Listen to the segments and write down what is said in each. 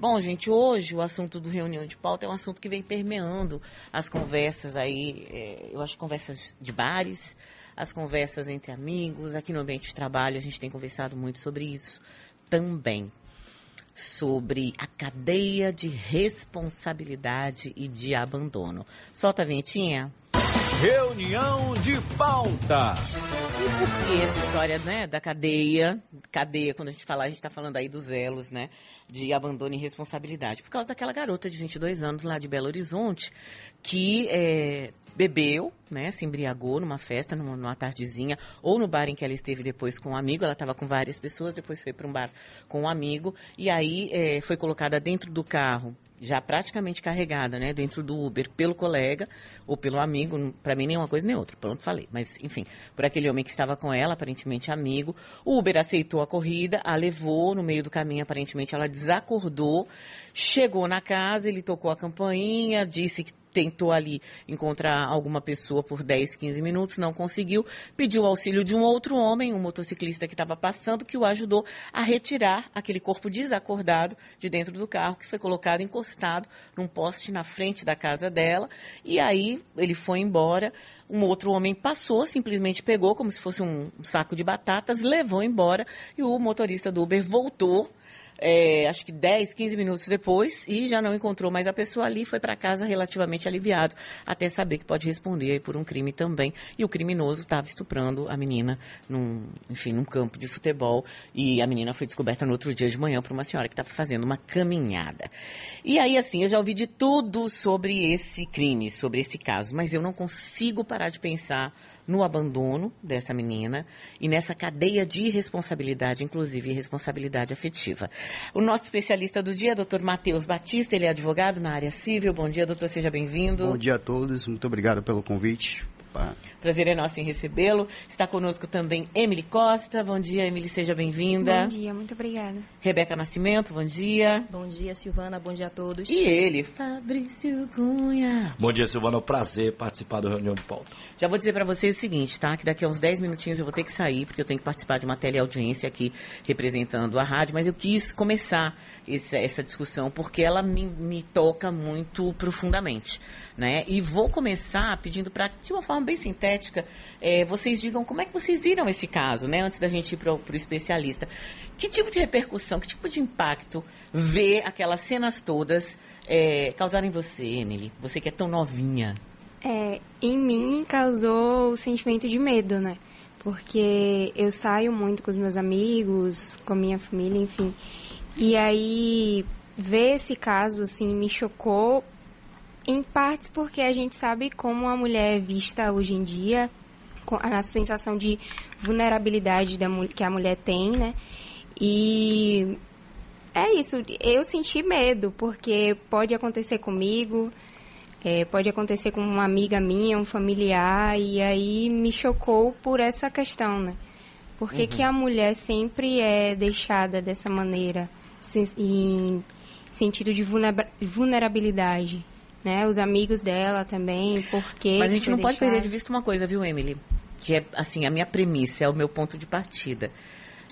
Bom, gente, hoje o assunto do reunião de pauta é um assunto que vem permeando as conversas aí, é, eu acho conversas de bares, as conversas entre amigos, aqui no ambiente de trabalho a gente tem conversado muito sobre isso também. Sobre a cadeia de responsabilidade e de abandono. Solta a vinhetinha. Reunião de pauta. E essa história né, da cadeia? Cadeia, quando a gente fala, a gente está falando aí dos elos, né? De abandono e responsabilidade. Por causa daquela garota de 22 anos lá de Belo Horizonte, que é, bebeu, né, se embriagou numa festa, numa, numa, tardezinha, ou no bar em que ela esteve depois com um amigo. Ela estava com várias pessoas, depois foi para um bar com um amigo, e aí é, foi colocada dentro do carro já praticamente carregada, né, dentro do Uber pelo colega ou pelo amigo, para mim nem uma coisa nem outra, pronto, falei. Mas, enfim, por aquele homem que estava com ela, aparentemente amigo. O Uber aceitou a corrida, a levou no meio do caminho, aparentemente ela desacordou, chegou na casa, ele tocou a campainha, disse que tentou ali encontrar alguma pessoa por 10, 15 minutos, não conseguiu, pediu auxílio de um outro homem, um motociclista que estava passando, que o ajudou a retirar aquele corpo desacordado de dentro do carro, que foi colocado encostado num poste na frente da casa dela, e aí ele foi embora. Um outro homem passou, simplesmente pegou como se fosse um saco de batatas, levou embora e o motorista do Uber voltou é, acho que 10, 15 minutos depois, e já não encontrou mais a pessoa ali, foi para casa relativamente aliviado, até saber que pode responder por um crime também. E o criminoso estava estuprando a menina num, enfim, num campo de futebol, e a menina foi descoberta no outro dia de manhã por uma senhora que estava fazendo uma caminhada. E aí, assim, eu já ouvi de tudo sobre esse crime, sobre esse caso, mas eu não consigo parar de pensar no abandono dessa menina e nessa cadeia de responsabilidade, inclusive responsabilidade afetiva. O nosso especialista do dia, doutor Matheus Batista, ele é advogado na área civil. Bom dia, doutor, seja bem-vindo. Bom dia a todos, muito obrigado pelo convite. Prazer é nosso em recebê-lo. Está conosco também Emily Costa. Bom dia, Emily, seja bem-vinda. Bom dia, muito obrigada. Rebeca Nascimento, bom dia. Bom dia, Silvana, bom dia a todos. E ele, Fabrício Cunha. Bom dia, Silvana, é um prazer participar da reunião de pauta. Já vou dizer para vocês o seguinte, tá? Que daqui a uns 10 minutinhos eu vou ter que sair, porque eu tenho que participar de uma teleaudiência aqui representando a rádio, mas eu quis começar essa, essa discussão porque ela me, me toca muito profundamente, né? E vou começar pedindo para, de uma forma bem sintética, é, vocês digam como é que vocês viram esse caso, né? Antes da gente ir para o especialista. Que tipo de repercussão, que tipo de impacto ver aquelas cenas todas é, em você, Emily? Você que é tão novinha. É, em mim causou o sentimento de medo, né? Porque eu saio muito com os meus amigos, com a minha família, enfim. E aí, ver esse caso, assim, me chocou em partes porque a gente sabe como a mulher é vista hoje em dia, a sensação de vulnerabilidade da, que a mulher tem, né? E é isso, eu senti medo, porque pode acontecer comigo, é, pode acontecer com uma amiga minha, um familiar, e aí me chocou por essa questão, né? Por que, uhum. que a mulher sempre é deixada dessa maneira, em sentido de vulnerabilidade? Né? Os amigos dela também, porque... Mas a gente não pode perder de vista uma coisa, viu, Emily? Que é, assim, a minha premissa, é o meu ponto de partida.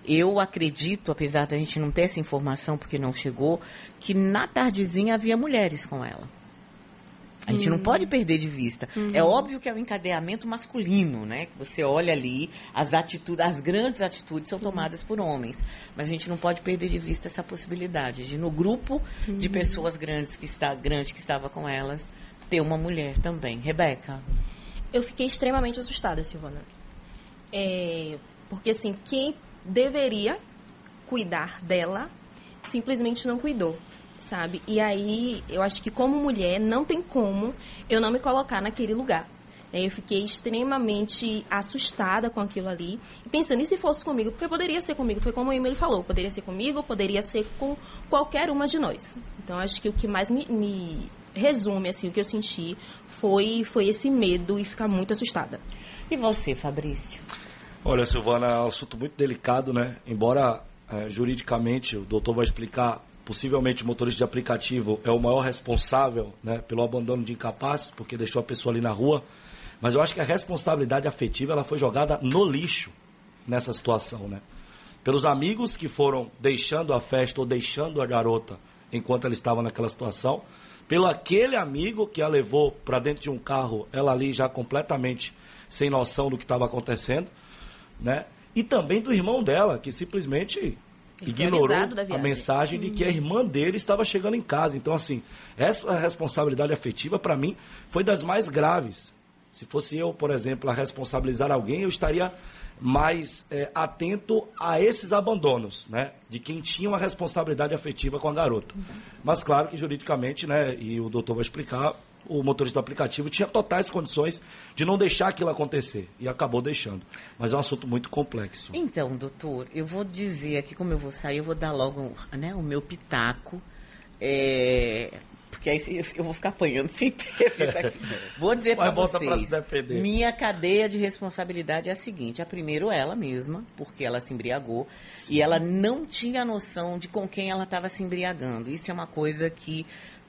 Eu acredito, apesar da gente não ter essa informação porque não chegou, que na tardezinha havia mulheres com ela. A gente uhum. não pode perder de vista. Uhum. É óbvio que é o um encadeamento masculino, né? Que você olha ali, as atitudes, as grandes atitudes são tomadas por homens. Mas a gente não pode perder de vista essa possibilidade de no grupo uhum. de pessoas grandes que está grande que estava com elas ter uma mulher também. Rebeca. Eu fiquei extremamente assustada, Silvana. É, porque assim, quem deveria cuidar dela simplesmente não cuidou sabe? E aí, eu acho que como mulher, não tem como eu não me colocar naquele lugar. É, eu fiquei extremamente assustada com aquilo ali. Pensando, e se fosse comigo? Porque poderia ser comigo. Foi como o Emily falou. Poderia ser comigo, poderia ser com qualquer uma de nós. Então, acho que o que mais me, me resume, assim, o que eu senti foi, foi esse medo e ficar muito assustada. E você, Fabrício? Olha, Silvana, é um assunto muito delicado, né? Embora é, juridicamente o doutor vai explicar possivelmente o motorista de aplicativo é o maior responsável né, pelo abandono de incapazes, porque deixou a pessoa ali na rua. Mas eu acho que a responsabilidade afetiva ela foi jogada no lixo nessa situação, né? Pelos amigos que foram deixando a festa ou deixando a garota enquanto ela estava naquela situação, pelo aquele amigo que a levou para dentro de um carro, ela ali já completamente sem noção do que estava acontecendo, né? E também do irmão dela, que simplesmente ignorou a mensagem de que a irmã dele estava chegando em casa. Então, assim, essa responsabilidade afetiva, para mim, foi das mais graves. Se fosse eu, por exemplo, a responsabilizar alguém, eu estaria mais é, atento a esses abandonos, né? De quem tinha uma responsabilidade afetiva com a garota. Mas claro que juridicamente, né? E o doutor vai explicar, o motorista do aplicativo tinha totais condições de não deixar aquilo acontecer. E acabou deixando. Mas é um assunto muito complexo. Então, doutor, eu vou dizer aqui como eu vou sair, eu vou dar logo né, o meu pitaco. é, porque aí eu vou ficar apanhando sem ter isso aqui. Vou dizer para vocês. Minha cadeia de responsabilidade é a seguinte: a primeiro ela mesma, porque ela se embriagou e ela não tinha noção de com quem ela estava se embriagando. Isso é uma coisa que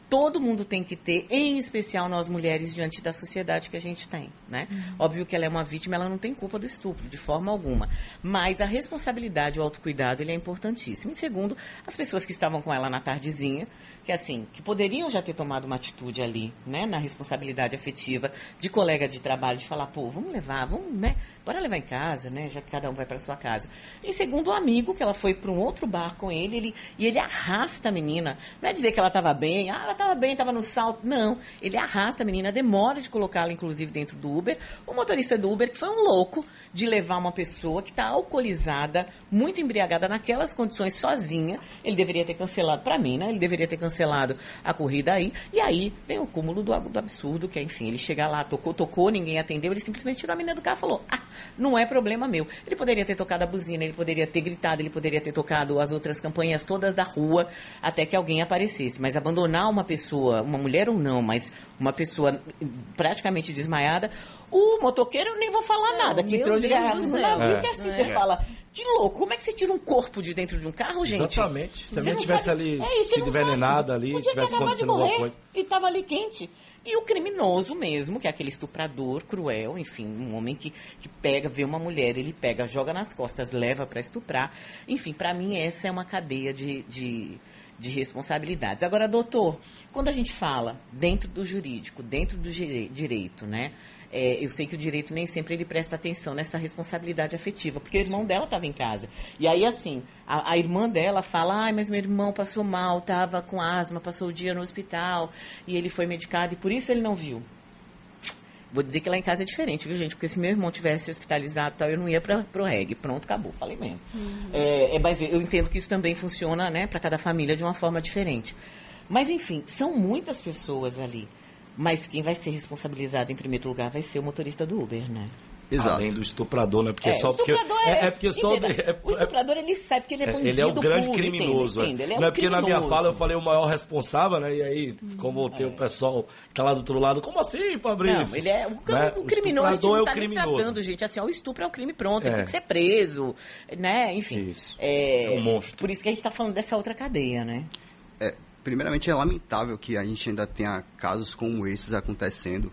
todo mundo tem que ter, em especial nós mulheres diante da sociedade que a gente tem, né? Óbvio que ela é uma vítima, ela não tem culpa do estupro, de forma alguma. Mas a responsabilidade, o autocuidado, ele é importantíssimo. E segundo, as pessoas que estavam com ela na tardezinha, que assim, que poderiam já ter tomado uma atitude ali, né, na responsabilidade afetiva de colega de trabalho, de falar, pô, vamos levar, vamos, né, bora levar em casa, né, já que cada um vai para sua casa. E segundo o amigo, que ela foi para um outro bar com ele, ele e ele arrasta a menina. Não é dizer que ela estava bem, ah, ela estava bem, estava no salto. Não, ele arrasta a menina, demora de colocá-la, inclusive, dentro do Uber. O motorista do Uber, que foi um louco de levar uma pessoa que está alcoolizada, muito embriagada, naquelas condições, sozinha. Ele deveria ter cancelado, para mim, né? Ele deveria ter cancelado a corrida aí. E aí vem o cúmulo do, do absurdo, que é, enfim, ele chega lá, tocou, tocou, ninguém atendeu, ele simplesmente tirou a menina do carro e falou: ah, não é problema meu. Ele poderia ter tocado a buzina, ele poderia ter gritado, ele poderia ter tocado as outras campanhas todas da rua até que alguém aparecesse. Mas abandonar uma pessoa, uma mulher ou não, mas uma pessoa praticamente desmaiada, o motoqueiro eu nem vou falar Não, nada, que entrou de garrafa no navio, É. que assim É. você fala, que louco, como é que você tira um corpo de dentro de um carro, gente? Exatamente. Se a menina não tivesse sabe- ali É, e sabe. envenenada ali, tivesse acontecendo de alguma coisa. E tava ali quente. E o criminoso mesmo, que é aquele estuprador cruel, enfim, um homem que, que pega, vê uma mulher, ele pega, joga nas costas, leva para estuprar. Enfim, para mim essa é uma cadeia de, de, de responsabilidades. Agora, doutor, quando a gente fala dentro do jurídico, dentro do dire- direito, né? É, eu sei que o direito nem sempre ele presta atenção nessa responsabilidade afetiva, porque o irmão dela estava em casa. E aí, assim, a, a irmã dela fala, ai, mas meu irmão passou mal, estava com asma, passou o dia no hospital, e ele foi medicado, e por isso ele não viu. Vou dizer que lá em casa é diferente, viu, gente? Porque se meu irmão tivesse hospitalizado, tal, eu não ia para pro reggae. Pronto, acabou, falei mesmo. É, é, mas eu entendo que isso também funciona, né, para cada família de uma forma diferente. Mas, enfim, são muitas pessoas ali. Mas quem vai ser responsabilizado em primeiro lugar vai ser o motorista do Uber, né? Exato. Além do estuprador, né? Porque É, só o porque. estuprador É, é porque só. é- o estuprador, ele sabe que ele é é- bandido ele é o grande puro, criminoso. entende? Ele é não é porque na minha criminoso. fala eu falei o maior responsável, né? E aí, como tem É. o pessoal que tá lá do outro lado, como assim, Fabrício? Não, ele é o, Né? o criminoso, a gente estuprador não é o tá criminoso. tratando, gente. Assim, ó, o estupro é um crime pronto, ele É. tem que ser preso, né? Enfim. Isso. É, É um monstro. Por isso que a gente tá falando dessa outra cadeia, né? Primeiramente, é lamentável que a gente ainda tenha casos como esses acontecendo,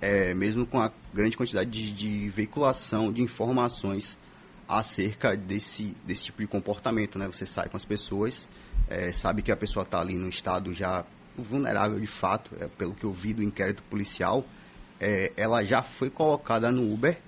é, mesmo com a grande quantidade de, de veiculação de informações acerca desse, desse tipo de comportamento, né? Você sai com as pessoas, é, sabe que a pessoa está ali num estado já vulnerável de fato, é, pelo que eu vi do inquérito policial, é, ela já foi colocada no Uber,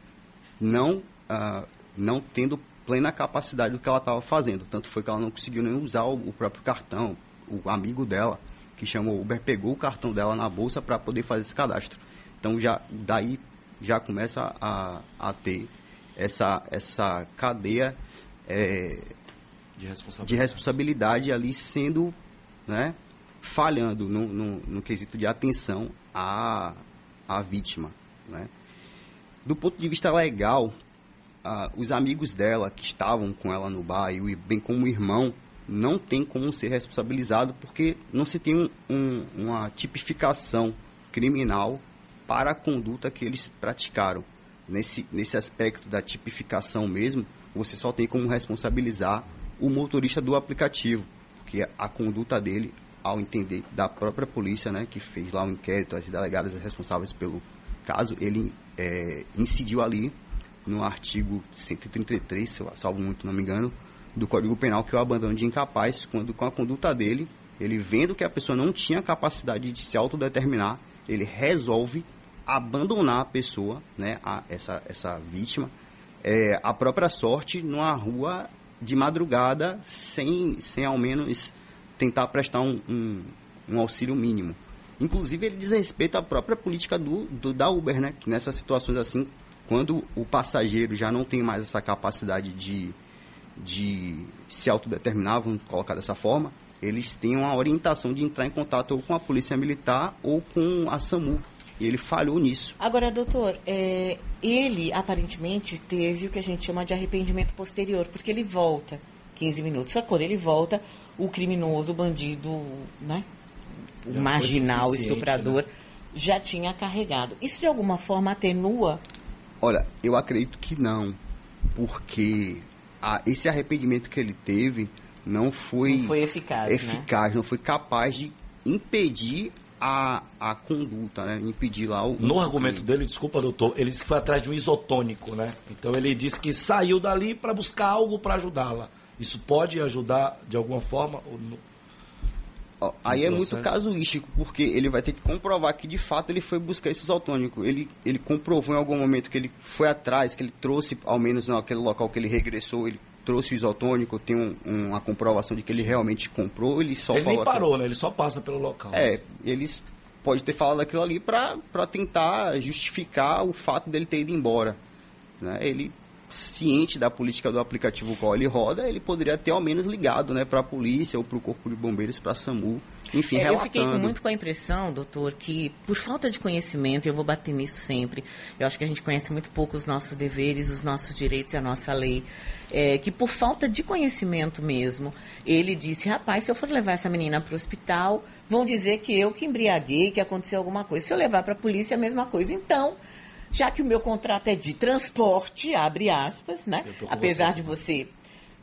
não, ah, não tendo plena capacidade do que ela estava fazendo. Tanto foi que ela não conseguiu nem usar o próprio cartão. O amigo dela, que chamou o Uber, pegou o cartão dela na bolsa para poder fazer esse cadastro. Então já daí já começa a, a ter essa, essa cadeia é, De responsabilidade. de responsabilidade ali sendo, né, falhando no, no, no quesito de atenção à, à vítima, né. Do ponto de vista legal, ah, os amigos dela que estavam com ela no bar, e bem como o irmão, não tem como ser responsabilizado porque não se tem um- um- uma tipificação criminal para a conduta que eles praticaram. Nesse, nesse aspecto da tipificação mesmo, você só tem como responsabilizar o motorista do aplicativo, porque a conduta dele, ao entender da própria polícia, né, que fez lá o inquérito, as delegadas responsáveis pelo caso, ele é, incidiu ali no artigo 133, se eu salvo muito, não me engano, do Código Penal, que é o abandono de incapaz, quando com a conduta dele, Ele vendo que a pessoa não tinha capacidade de se autodeterminar, ele resolve abandonar a pessoa, né, a, essa, essa vítima, é, a própria sorte numa rua de madrugada, sem, sem ao menos tentar prestar um, um, um auxílio mínimo. Inclusive, ele desrespeita a própria política do, do, da Uber, né? Que nessas situações assim, quando o passageiro já não tem mais essa capacidade de, de se autodeterminar, vamos colocar dessa forma, eles têm uma orientação de entrar em contato ou com a polícia militar ou com a SAMU. E ele falhou nisso. Agora, doutor, é, ele aparentemente teve o que a gente chama de arrependimento posterior, porque ele volta 15 minutos. Só que quando ele volta, o criminoso, o bandido, né? O Já marginal, estuprador, né? já tinha carregado. Isso de alguma forma atenua? Olha, eu acredito que não. Porque a, esse arrependimento que ele teve não foi, Não foi eficaz, né? eficaz, não foi capaz de impedir a, a conduta, né? Impedir lá o. No argumento dele, desculpa, doutor, ele disse que foi atrás de um isotônico, né? Então ele disse que saiu dali para buscar algo para ajudá-la. Isso pode ajudar de alguma forma? Ou não? Aí é muito casuístico, porque ele vai ter que comprovar que de fato ele foi buscar esse isotônico. Ele, ele comprovou em algum momento que ele foi atrás, que ele trouxe, ao menos naquele local que ele regressou, ele trouxe o isotônico, tem um- uma comprovação de que ele realmente comprou, ele só Ele falou aquilo. parou, né? Ele só passa pelo local. É, eles pode ter falado aquilo ali para tentar justificar o fato dele ter ido embora. Né? Ele, ciente da política do aplicativo qual ele roda, ele poderia ter ao menos ligado né, para a polícia ou para o Corpo de Bombeiros, para a SAMU, enfim, É, eu relatando. fiquei com- muito com a impressão, doutor, que por falta de conhecimento, eu vou bater nisso sempre, eu acho que a gente conhece muito pouco os nossos deveres, os nossos direitos e a nossa lei, é, que por falta de conhecimento mesmo, ele disse, rapaz, se eu for levar essa menina para o hospital, vão dizer que eu que embriaguei, que aconteceu alguma coisa. Se eu levar para a polícia, é a mesma coisa. Então, já que o meu contrato é de transporte, abre aspas, né? Apesar você. de você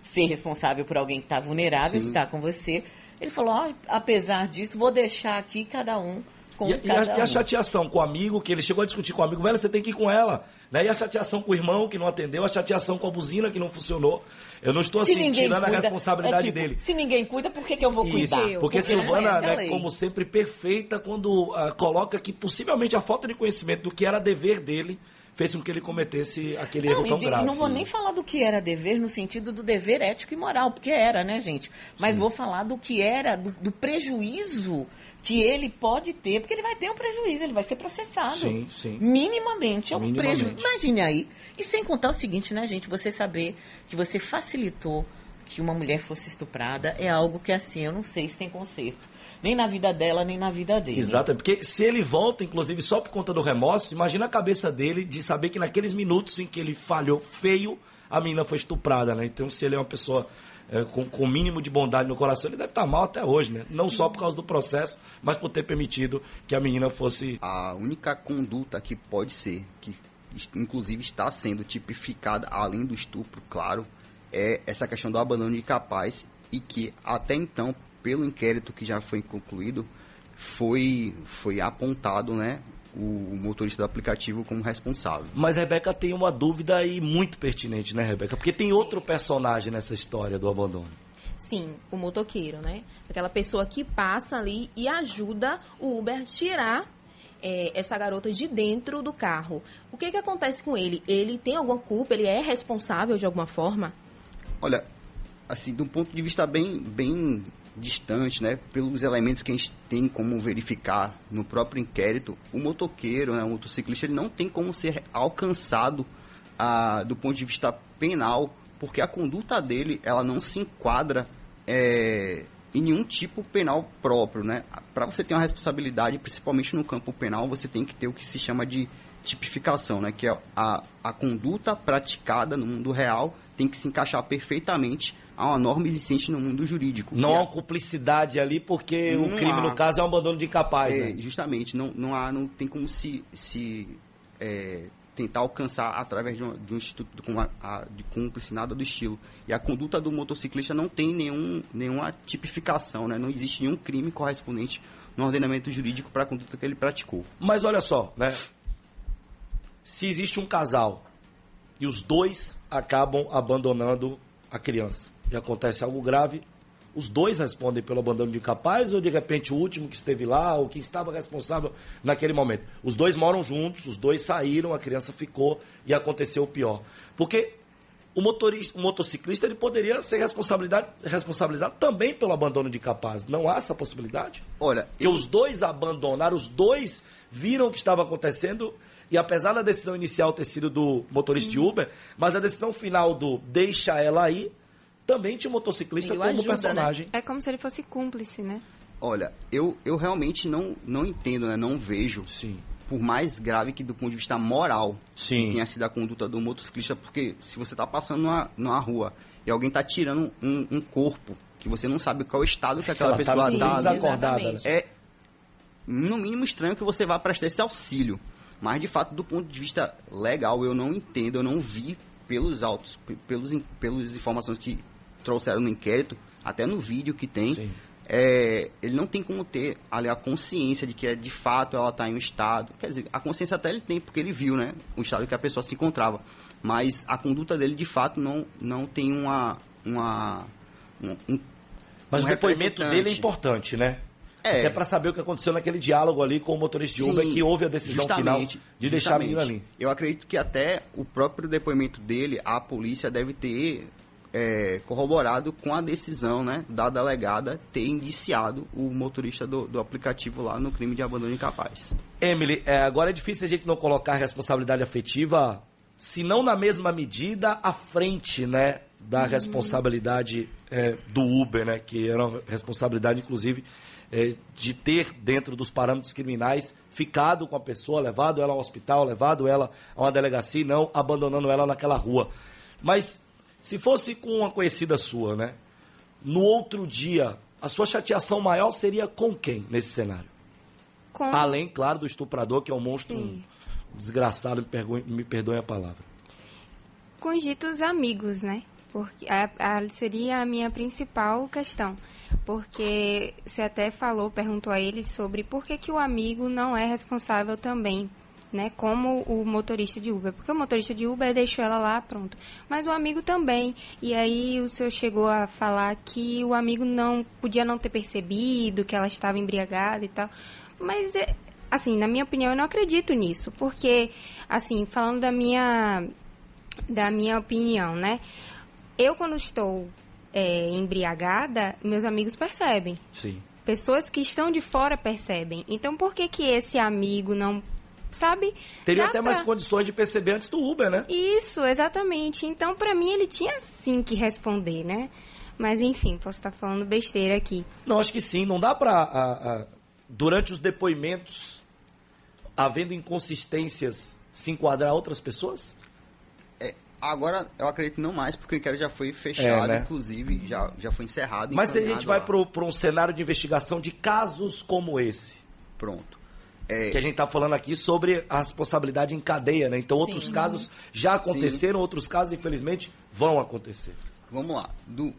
ser responsável por alguém que está vulnerável, Sim. está com você. Ele falou, ó, apesar disso, vou deixar aqui cada um com E, a- e a, cada e a um. chateação com o amigo, que ele chegou a discutir com o amigo, velho, você tem que ir com ela. Né? E a chateação com o irmão, que não atendeu, a chateação com a buzina, que não funcionou. Eu não estou assim, tirando a cuida, responsabilidade é tipo, dele. Se ninguém cuida, por que, que eu vou Isso, cuidar? Eu, porque porque Silvana, a né, como sempre, perfeita quando ah, coloca que possivelmente a falta de conhecimento do que era dever dele fez com que ele cometesse aquele Não, erro tão e de- grave. não vou nem falar do que era dever no sentido do dever ético e moral, porque era, né, gente? Mas vou falar do que era, do, do prejuízo que ele pode ter, porque ele vai ter um prejuízo, ele vai ser processado. Sim, sim. Minimamente, é um Minimamente. prejuízo. Imagine aí. E sem contar o seguinte, né, gente? Você saber que você facilitou que uma mulher fosse estuprada é algo que, assim, eu não sei se tem conserto. Nem na vida dela, nem na vida dele. Exato, porque se ele volta, inclusive, só por conta do remorso, imagina a cabeça dele de saber que naqueles minutos em que ele falhou feio, a menina foi estuprada, né? Então, se ele é uma pessoa é, com com o mínimo de bondade no coração, ele deve estar mal até hoje, né? Não só por causa do processo, mas por ter permitido que a menina fosse. A única conduta que pode ser, que inclusive está sendo tipificada, além do estupro, claro, é essa questão do abandono de capaz e que até então, pelo inquérito que já foi concluído, foi, foi apontado né, o motorista do aplicativo como responsável. Mas Rebeca tem uma dúvida aí muito pertinente, né, Rebeca? Porque tem outro personagem nessa história do abandono. Sim, o motoqueiro, né? Aquela pessoa que passa ali e ajuda o Uber a tirar é, essa garota de dentro do carro. O que, que acontece com ele? Ele tem alguma culpa? Ele é responsável de alguma forma? Olha, assim, de um ponto de vista bem, bem distante, né, pelos elementos que a gente tem como verificar no próprio inquérito, o motoqueiro, né, o motociclista, ele não tem como ser alcançado ah, do ponto de vista penal, porque a conduta dele, ela não se enquadra é, em nenhum tipo penal próprio, né? Para você ter uma responsabilidade, principalmente no campo penal, você tem que ter o que se chama de tipificação, né? Que é a, a conduta praticada no mundo real tem que se encaixar perfeitamente a uma norma existente no mundo jurídico. Não que há é- cumplicidade ali, porque o Não crime, há. no caso, é um abandono de incapaz, É, né? justamente, não, não, há, não tem como se, se é, tentar alcançar através de um, de um instituto com a, a- de cúmplice, nada do estilo. E a conduta do motociclista não tem nenhum, nenhuma tipificação, né? não existe nenhum crime correspondente no ordenamento jurídico para a conduta que ele praticou. Mas olha só, né? Se existe um casal e os dois acabam abandonando a criança e acontece algo grave, Os dois respondem pelo abandono de incapaz ou de repente o último que esteve lá, ou que estava responsável naquele momento? Os dois moram juntos, os dois saíram, a criança ficou e aconteceu o pior. Porque o, motorista, o motociclista ele poderia ser responsabilidade, responsabilizado também pelo abandono de incapaz. Não há essa possibilidade? Olha, que os dois abandonaram, os dois viram o que estava acontecendo e apesar da decisão inicial ter sido do motorista de Uber, mas a decisão final do deixa ela aí também tinha o motociclista Ele como ajuda, personagem. É como se ele fosse cúmplice, né? olha, eu, eu realmente não, não entendo, né? Não vejo, Sim. por mais grave que do ponto de vista moral Sim. tenha sido a conduta do motociclista, porque se você está passando numa, numa rua e alguém está tirando um, um corpo que você não sabe qual é o estado que aquela Ela pessoa tá está, desacordada, exatamente. né? é no mínimo estranho que você vá prestar esse auxílio. Mas, de fato, do ponto de vista legal, eu não entendo, eu não vi pelos autos, pe- pelos, pelas informações que trouxeram no inquérito, até no vídeo que tem, é, ele não tem como ter ali a consciência de que é, de fato ela está em um estado. Quer dizer, a consciência até ele tem, porque ele viu, né? O estado que a pessoa se encontrava. Mas a conduta dele, de fato, não, não tem uma. uma um, um- Mas o depoimento dele é importante, né? É. Até para saber o que aconteceu naquele diálogo ali com o motorista de Uber que houve a decisão final justamente, de deixar a menina ali. Eu acredito que até o próprio depoimento dele, a polícia deve ter é, corroborado com a decisão né, da delegada ter indiciado o motorista do, do aplicativo lá no crime de abandono incapaz. Emily, é, agora é difícil a gente não colocar a responsabilidade afetiva, se não na mesma medida, à frente, né, da responsabilidade é, do Uber, né, que era uma responsabilidade, inclusive, é, de ter, dentro dos parâmetros criminais, ficado com a pessoa, levado ela ao hospital, levado ela a uma delegacia e não abandonando ela naquela rua. Mas, se fosse com uma conhecida sua, né, no outro dia, a sua chateação maior seria com quem nesse cenário? Com... Além, claro, do estuprador, que é um monstro um desgraçado, me perdoe, me perdoe a palavra. com os ditos amigos, né? Porque a, a- seria a minha principal questão. Porque você até falou, perguntou a ele sobre por que, que o amigo não é responsável também, né? Como o motorista de Uber. Porque o motorista de Uber deixou ela lá, pronto. Mas o amigo também. E aí o senhor chegou a falar que o amigo não podia não ter percebido que ela estava embriagada e tal. Mas é, assim, na minha opinião, eu não acredito nisso, porque assim, falando da minha da minha opinião, né? Eu quando estou é, embriagada, meus amigos percebem. Sim. Pessoas que estão de fora percebem. Então, por que que esse amigo não sabe? Teria até pra- mais condições de perceber antes do Uber, né? Isso, exatamente. Então, pra mim, ele tinha sim que responder, né? Mas enfim, posso estar falando besteira aqui. Não, acho que sim. Não dá pra. a- a- durante os depoimentos, havendo inconsistências, se enquadrar outras pessoas? Agora, eu acredito não mais, porque o inquérito já foi fechado, É, né? inclusive, já, já foi encerrado. Mas se a gente vai para um cenário de investigação de casos como esse, Pronto. É, que a gente está falando aqui sobre a responsabilidade em cadeia, né? Então, outros Sim. casos já aconteceram, outros casos, infelizmente, vão acontecer. Vamos lá. Do,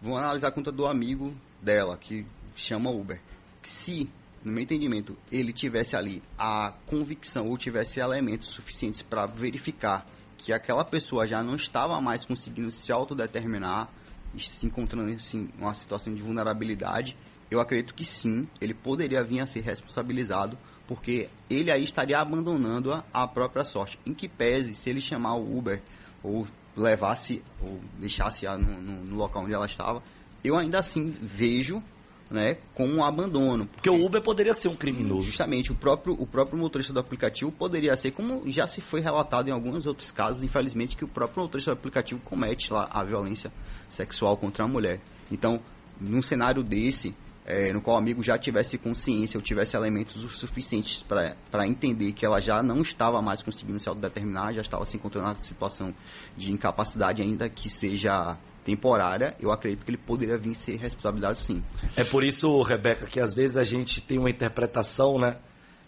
vamos analisar a conta do amigo dela, que chama Uber. Se, no meu entendimento, ele tivesse ali a convicção ou tivesse elementos suficientes para verificar que aquela pessoa já não estava mais conseguindo se autodeterminar, se encontrando assim, em uma situação de vulnerabilidade, eu acredito que sim, ele poderia vir a ser responsabilizado, porque ele aí estaria abandonando a, a própria sorte. Em que pese, se ele chamar o Uber ou levasse ou deixasse a no, no- no local onde ela estava, eu ainda assim vejo né, com um abandono. Porque o Uber poderia ser um criminoso. Justamente, o próprio, o próprio motorista do aplicativo poderia ser, como já se foi relatado em alguns outros casos, infelizmente, que o próprio motorista do aplicativo comete lá a violência sexual contra a mulher. Então, num cenário desse, eh, no qual o amigo já tivesse consciência ou tivesse elementos o suficientes para entender que ela já não estava mais conseguindo se autodeterminar, já estava se encontrando na situação de incapacidade, ainda que seja temporária, eu acredito que ele poderia vir ser responsabilizado sim. É por isso, Rebeca, que às vezes a gente tem uma interpretação, né,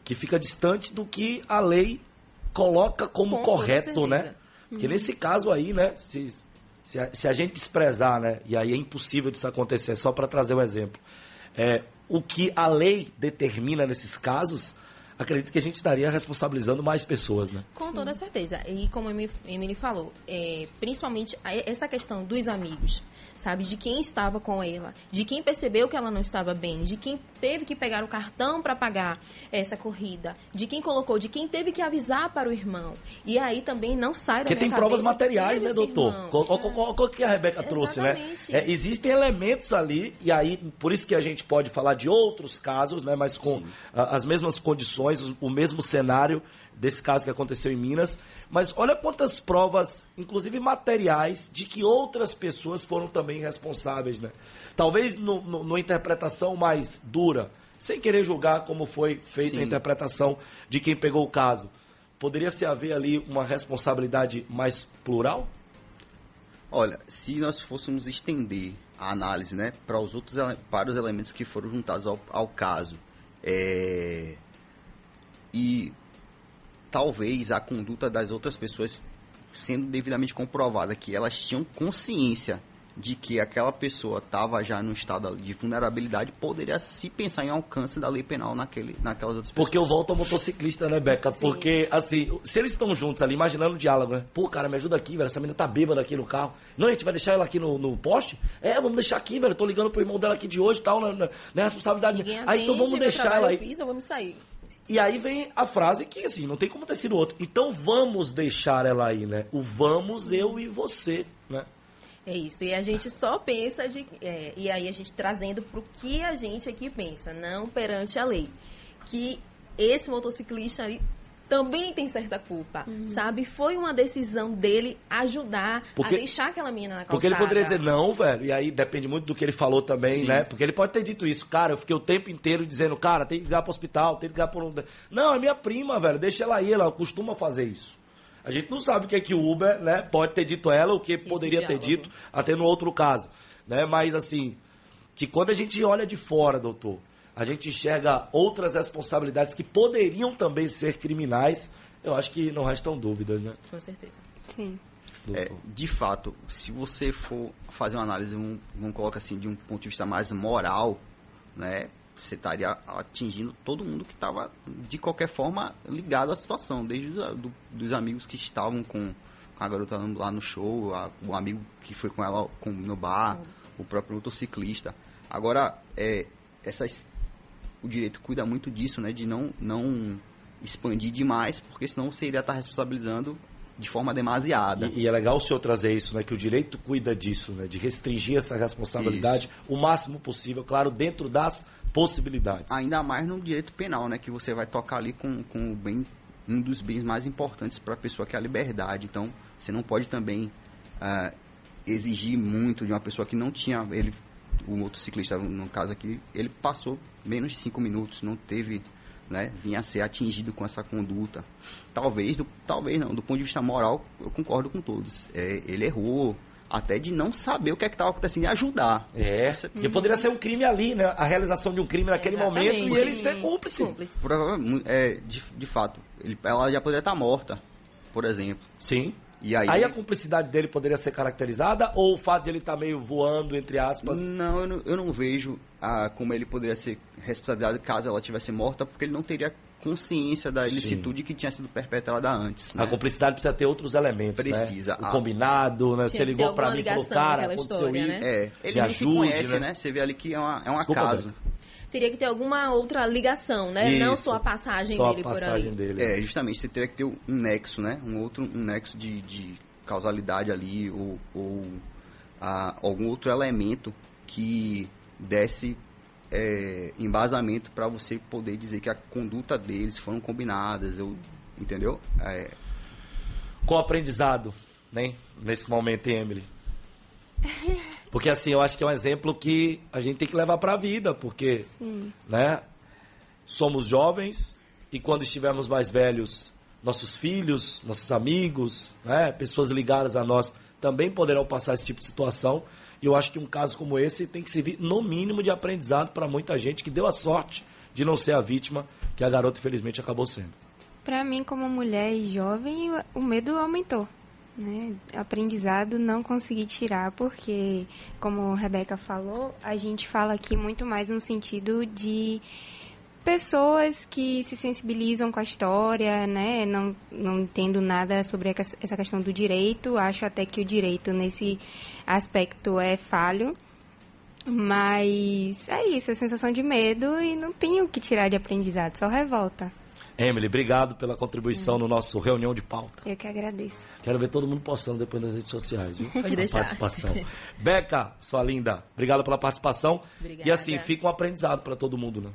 que fica distante do que a lei coloca como Com correto, né? Porque nesse caso aí, né, se, se, a, se a gente desprezar, né, e aí é impossível disso acontecer, só para trazer um exemplo, é, o que a lei determina nesses casos, acredito que a gente estaria responsabilizando mais pessoas, né? Com toda certeza. E como a Emily falou, é, principalmente essa questão dos amigos, sabe? De quem estava com ela, de quem percebeu que ela não estava bem, de quem teve que pegar o cartão para pagar essa corrida, de quem colocou, de quem teve que avisar para o irmão. E aí também não sai da Porque tem provas materiais, né, doutor? O que a Rebeca trouxe, né? É, existem elementos ali, e aí, por isso que a gente pode falar de outros casos, né? Mas com a, as mesmas condições, o, o mesmo cenário desse caso que aconteceu em Minas. Mas olha quantas provas, inclusive materiais, de que outras pessoas foram também responsáveis, né? Talvez no, no, numa interpretação mais dura, sem querer julgar como foi feita Sim. a interpretação de quem pegou o caso. Poderia se haver ali uma responsabilidade mais plural? Olha, se nós fôssemos estender a análise né, para os outros para os elementos que foram juntados ao, ao caso é, e talvez a conduta das outras pessoas sendo devidamente comprovada que elas tinham consciência de que aquela pessoa estava já num estado de vulnerabilidade, poderia se pensar em alcance da lei penal naquele, naquelas outras pessoas. Porque eu volto ao motociclista, né, Beca? Sim. Porque, assim, se eles estão juntos ali, imaginando o diálogo, né? Pô, cara, me ajuda aqui, velho, essa menina tá bêbada aqui no carro. Não, a gente vai deixar ela aqui no, no poste? É, vamos deixar aqui, velho, tô ligando pro irmão dela aqui de hoje e tal, não, não é responsabilidade minha. Aí, então vamos deixar ela aí. Eu fiz, eu vou me sair. E aí vem a frase que, assim, não tem como ter sido outro. Então vamos deixar ela aí, né? O vamos, eu e você, né? É isso. E a gente só pensa de. É, e aí a gente trazendo para o que a gente aqui pensa, não perante a lei. Que esse motociclista ali também tem certa culpa, uhum. sabe? Foi uma decisão dele ajudar porque, a deixar aquela menina na calçada. Porque ele poderia dizer não, velho, e aí depende muito do que ele falou também, Sim. né? Porque ele pode ter dito isso, cara, eu fiquei o tempo inteiro dizendo, cara, tem que ligar pro hospital, tem que ligar um... Não, é minha prima, velho, deixa ela aí, ela costuma fazer isso. A gente não sabe o que é que o Uber, né, pode ter dito ela, o que poderia ter dito, até no outro caso, né? Mas assim, que quando a gente olha de fora, doutor, a gente enxerga outras responsabilidades que poderiam também ser criminais, eu acho que não restam dúvidas, né? Com certeza. Sim. É, de fato, se você for fazer uma análise, um, vamos colocar assim, de um ponto de vista mais moral, né? você estaria atingindo todo mundo que estava, de qualquer forma, ligado à situação, desde os do, dos amigos que estavam com, com, a garota lá no show, a, o amigo que foi com ela com, no bar, o próprio motociclista. Agora, é, essas, o direito cuida muito disso, né, de não, não expandir demais, porque senão você iria estar responsabilizando de forma demasiada. E, e, é legal o senhor trazer isso, né? Que o direito cuida disso, né? De restringir essa responsabilidade isso. o máximo possível, claro, dentro das possibilidades. Ainda mais no direito penal, né? Que você vai tocar ali com, com o bem, um dos bens mais importantes para a pessoa, que é a liberdade. Então, você não pode também uh, exigir muito de uma pessoa que não tinha... ele O motociclista, no caso aqui, ele passou menos de cinco minutos, não teve... Né, vinha a ser atingido com essa conduta. Talvez, do, talvez não, do ponto de vista moral, eu concordo com todos. É, ele errou, até de não saber o que é estava acontecendo e ajudar. É, porque poderia ser um crime ali, né? A realização de um crime naquele Exatamente. momento e ele ser cúmplice. cúmplice. Provavelmente, é, de, de fato, ele, ela já poderia estar morta, por exemplo. Sim. E aí, aí a cumplicidade dele poderia ser caracterizada ou o fato de ele estar tá meio voando, entre aspas? Não, eu não, eu não vejo ah, como ele poderia ser responsabilizado caso ela tivesse morta, porque ele não teria consciência da ilicitude Sim. que tinha sido perpetrada antes. Né? A cumplicidade precisa ter outros elementos. Né? Precisa. Né? O combinado, né? Você ligou para mim e falou, cara, aconteceu história, isso. Né? É, ele nem se conhece, né? né? Você vê ali que é, uma, é um Desculpa, acaso. Beto teria que ter alguma outra ligação, né? Isso, Não só a passagem só dele a passagem por ali. Dele. É, justamente, você teria que ter um nexo, né? Um outro um nexo de, de causalidade ali, ou, ou a, algum outro elemento que desse é, embasamento para você poder dizer que a conduta deles foram combinadas, eu, entendeu? É... Qual aprendizado, né? Nesse momento, hein, Emily? Porque assim, eu acho que é um exemplo que a gente tem que levar para a vida, porque, Sim. né? Somos jovens e quando estivermos mais velhos, nossos filhos, nossos amigos, né, pessoas ligadas a nós também poderão passar esse tipo de situação. E eu acho que um caso como esse tem que servir, no mínimo, de aprendizado para muita gente que deu a sorte de não ser a vítima que a garota, infelizmente, acabou sendo. Para mim, como mulher e jovem, o medo aumentou. Né? Aprendizado não consegui tirar, porque, como a Rebeca falou, a gente fala aqui muito mais no sentido de pessoas que se sensibilizam com a história, né? Não, não entendo nada sobre essa questão do direito. Acho até que o direito nesse aspecto é falho. Mas é isso, a sensação de medo e não tenho o que tirar de aprendizado, só revolta. Emily, obrigado pela contribuição no nosso reunião de pauta. Eu que agradeço. Quero ver todo mundo postando depois nas redes sociais, viu? Pode deixar. participação. Beca, sua linda, obrigado pela participação. Obrigada. E assim, fica um aprendizado para todo mundo, né?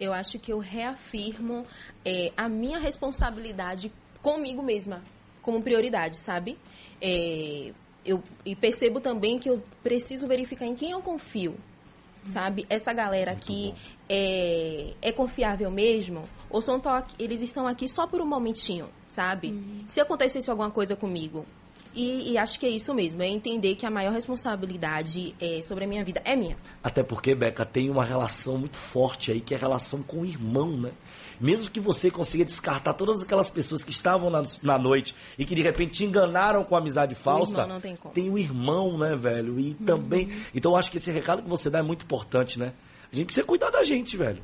Eu acho que eu reafirmo é, a minha responsabilidade comigo mesma como prioridade, sabe? É, eu e percebo também que eu preciso verificar em quem eu confio, sabe? Essa galera aqui é, é confiável mesmo? Ou são to- eles estão aqui só por um momentinho, sabe? Se acontecesse alguma coisa comigo. E, e acho que é isso mesmo, é entender que a maior responsabilidade é, sobre a minha vida é minha. Até porque, Beca, tem uma relação muito forte aí, que é a relação com o irmão, né? Mesmo que você consiga descartar todas aquelas pessoas que estavam na, na noite e que de repente te enganaram com amizade falsa, não tem como. o irmão, né, velho? E também. Então eu acho que esse recado que você dá é muito importante, né? A gente precisa cuidar da gente, velho.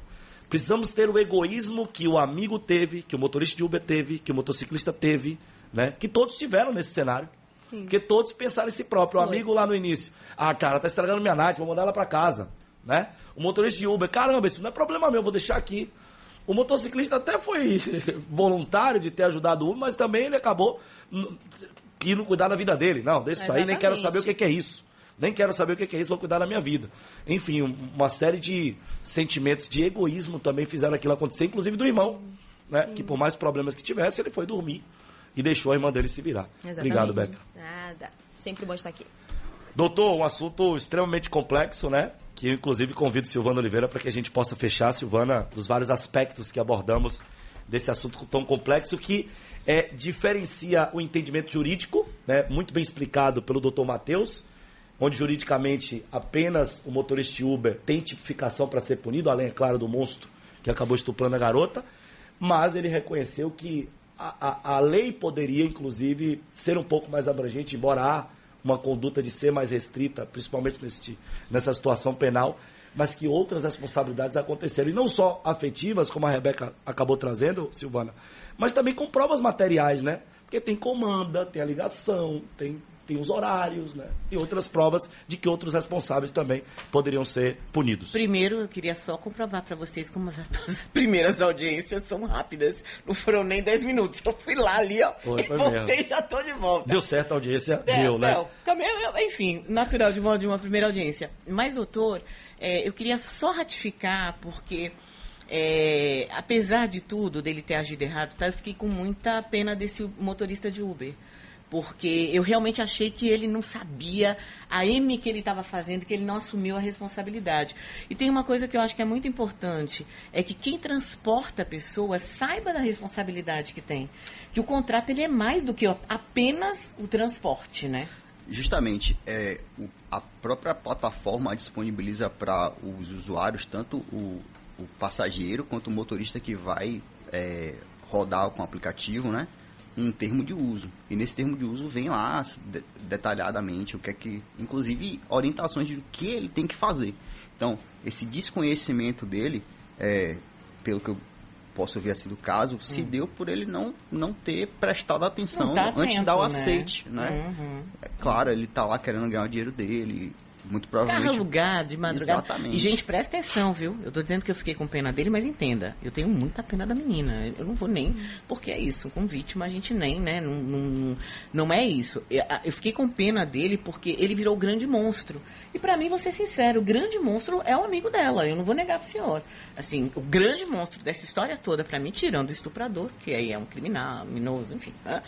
Precisamos ter o egoísmo que o amigo teve, que o motorista de Uber teve, que o motociclista teve, né? Que todos tiveram nesse cenário. Sim. Porque todos pensaram em si próprio. O Foi. amigo lá no início. Ah, cara, tá estragando minha night, vou mandar ela pra casa. Né? O motorista de Uber, caramba, isso não é problema meu, vou deixar aqui. O motociclista até foi voluntário de ter ajudado o Uber, mas também ele acabou indo cuidar da vida dele. Não, deixa isso aí, nem quero saber o que é isso. Nem quero saber o que é isso, vou cuidar da minha vida. Enfim, um- uma série de sentimentos de egoísmo também fizeram aquilo acontecer, inclusive do irmão, né? Que por mais problemas que tivesse, ele foi dormir e deixou a irmã dele se virar. Exatamente. Obrigado, Beca. Nada. Sempre bom estar aqui. Doutor, um assunto extremamente complexo, né? Que eu, inclusive, convido Silvana Oliveira para que a gente possa fechar, Silvana, dos vários aspectos que abordamos desse assunto tão complexo que é, diferencia o entendimento jurídico, né? Muito bem explicado pelo doutor Matheus, onde juridicamente apenas o motorista Uber tem tipificação para ser punido, além, é claro, do monstro que acabou estuprando a garota, mas ele reconheceu que a, a, a lei poderia, inclusive, ser um pouco mais abrangente, embora há uma conduta de ser mais restrita, principalmente nesse, nessa situação penal, mas que outras responsabilidades aconteceram. E não só afetivas, como a Rebeca acabou trazendo, Silvana, mas também com provas materiais, né? Porque tem comanda, tem a ligação, tem, tem os horários, né? Tem outras provas de que outros responsáveis também poderiam ser punidos. Primeiro, eu queria só comprovar para vocês como as, as primeiras audiências são rápidas. Não foram nem 10 minutos. Eu fui lá ali, ó, Foi, e foi voltei e já tô de volta. Deu certo a audiência, É, deu, né? não, também, enfim, natural de uma, de uma primeira audiência. Mas, doutor, é, eu queria só ratificar, porque é, apesar de tudo, dele ter agido errado, tá, eu fiquei com muita pena desse motorista de Uber. Porque eu realmente achei que ele não sabia a M que ele estava fazendo, que ele não assumiu a responsabilidade. E tem uma coisa que eu acho que é muito importante, é que quem transporta a pessoa saiba da responsabilidade que tem. Que o contrato ele é mais do que apenas o transporte, né? Justamente, é, a própria plataforma disponibiliza para os usuários, tanto o, o passageiro quanto o motorista que vai é, rodar com o aplicativo, né? Um termo de uso. E nesse termo de uso vem lá de- detalhadamente o que é que, inclusive, orientações de o que ele tem que fazer. Então, esse desconhecimento dele, é, pelo que eu posso ver assim do caso, se deu por ele não, não ter prestado atenção tá antes de dar o né? aceite, né? Uhum. É claro, ele tá lá querendo ganhar o dinheiro dele, muito Carro provavelmente. alugado, de madrugada. Exatamente. E, gente, presta atenção, viu? Eu tô dizendo que eu fiquei com pena dele, mas entenda. Eu tenho muita pena da menina. Eu não vou nem... Porque é isso, com vítima a gente nem, né? Não, não, não é isso. Eu, fiquei com pena dele porque ele virou o grande monstro. E pra mim, vou ser sincero, o grande monstro é o amigo dela. Eu não vou negar pro senhor. Assim, o grande monstro dessa história toda, pra mim, tirando o estuprador, que aí é um criminal, minoso, enfim... né?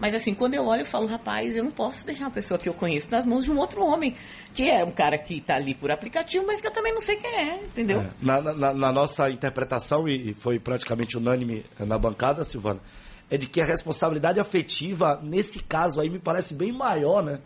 Mas assim, quando eu olho, eu falo, rapaz, eu não posso deixar uma pessoa que eu conheço nas mãos de um outro homem, que é um cara que tá ali por aplicativo, mas que eu também não sei quem é, entendeu? É, na, na- na nossa interpretação, e e foi praticamente unânime na bancada, Silvana, é de que a responsabilidade afetiva, nesse caso aí, me parece bem maior, né?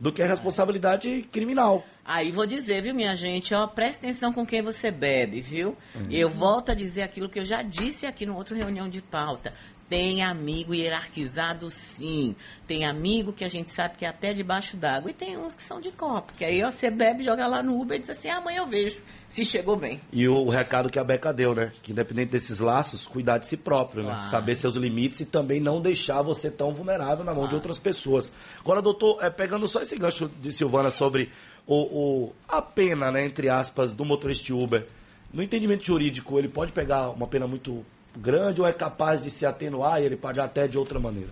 Do que a responsabilidade criminal. Aí vou dizer, viu, minha gente, ó, presta atenção com quem você bebe, viu? Uhum. Eu volto a dizer aquilo que eu já disse aqui no outro reunião de pauta. Tem amigo hierarquizado, sim. Tem amigo que a gente sabe que é até debaixo d'água. E tem uns que são de copo. Que aí ó, você bebe, joga lá no Uber e diz assim, ah, amanhã eu vejo se chegou bem. E o recado que a Beca deu, né? Que independente desses laços, cuidar de si próprio, né? Claro. Saber seus limites e também não deixar você tão vulnerável na mão de outras pessoas. Agora, doutor, é, pegando só esse gancho de Silvana sobre o, o- a pena, né, entre aspas, do motorista Uber. No entendimento jurídico, ele pode pegar uma pena muito grande ou é capaz de se atenuar e ele pagar até de outra maneira?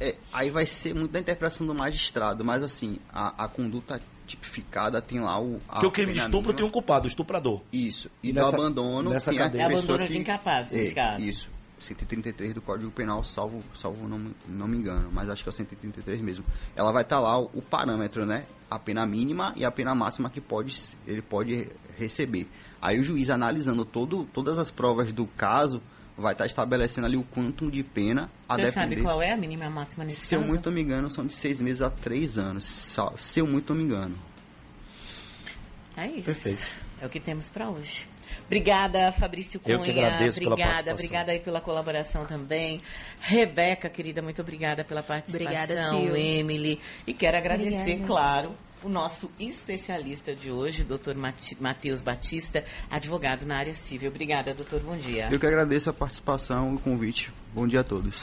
É, aí vai ser muito da interpretação do magistrado, mas assim, a, a conduta tipificada tem lá o. a Porque o crime de estupro mínima. tem um culpado, o estuprador. Isso. E, E do nessa- abandono nessa tem a cadeia. pessoa Abandono que... de incapaz, nesse é, caso. Isso. 133 do Código Penal, salvo, salvo não, me- não me engano, mas acho que é o 133 mesmo. Ela vai estar lá o, o parâmetro, né? A pena mínima e a pena máxima que pode, ele pode receber. Aí o juiz analisando todo, todas as provas do caso, vai estar estabelecendo ali o quantum de pena a Você sabe depender. qual é a mínima máxima nesse Se eu caso? muito me engano, são de seis meses a três anos. Se eu muito me engano. É isso. Perfeito. É o que temos para hoje. Obrigada, Fabrício Cunha. Eu que agradeço pela obrigada, participação. obrigada aí pela colaboração também. Rebeca, querida, muito obrigada pela participação. Obrigada. Emily. E quero agradecer, Obrigada. claro, o nosso especialista de hoje, doutor Matheus Batista, advogado na área civil. Obrigada, doutor. Bom dia. Eu que agradeço a participação e o convite. Bom dia a todos.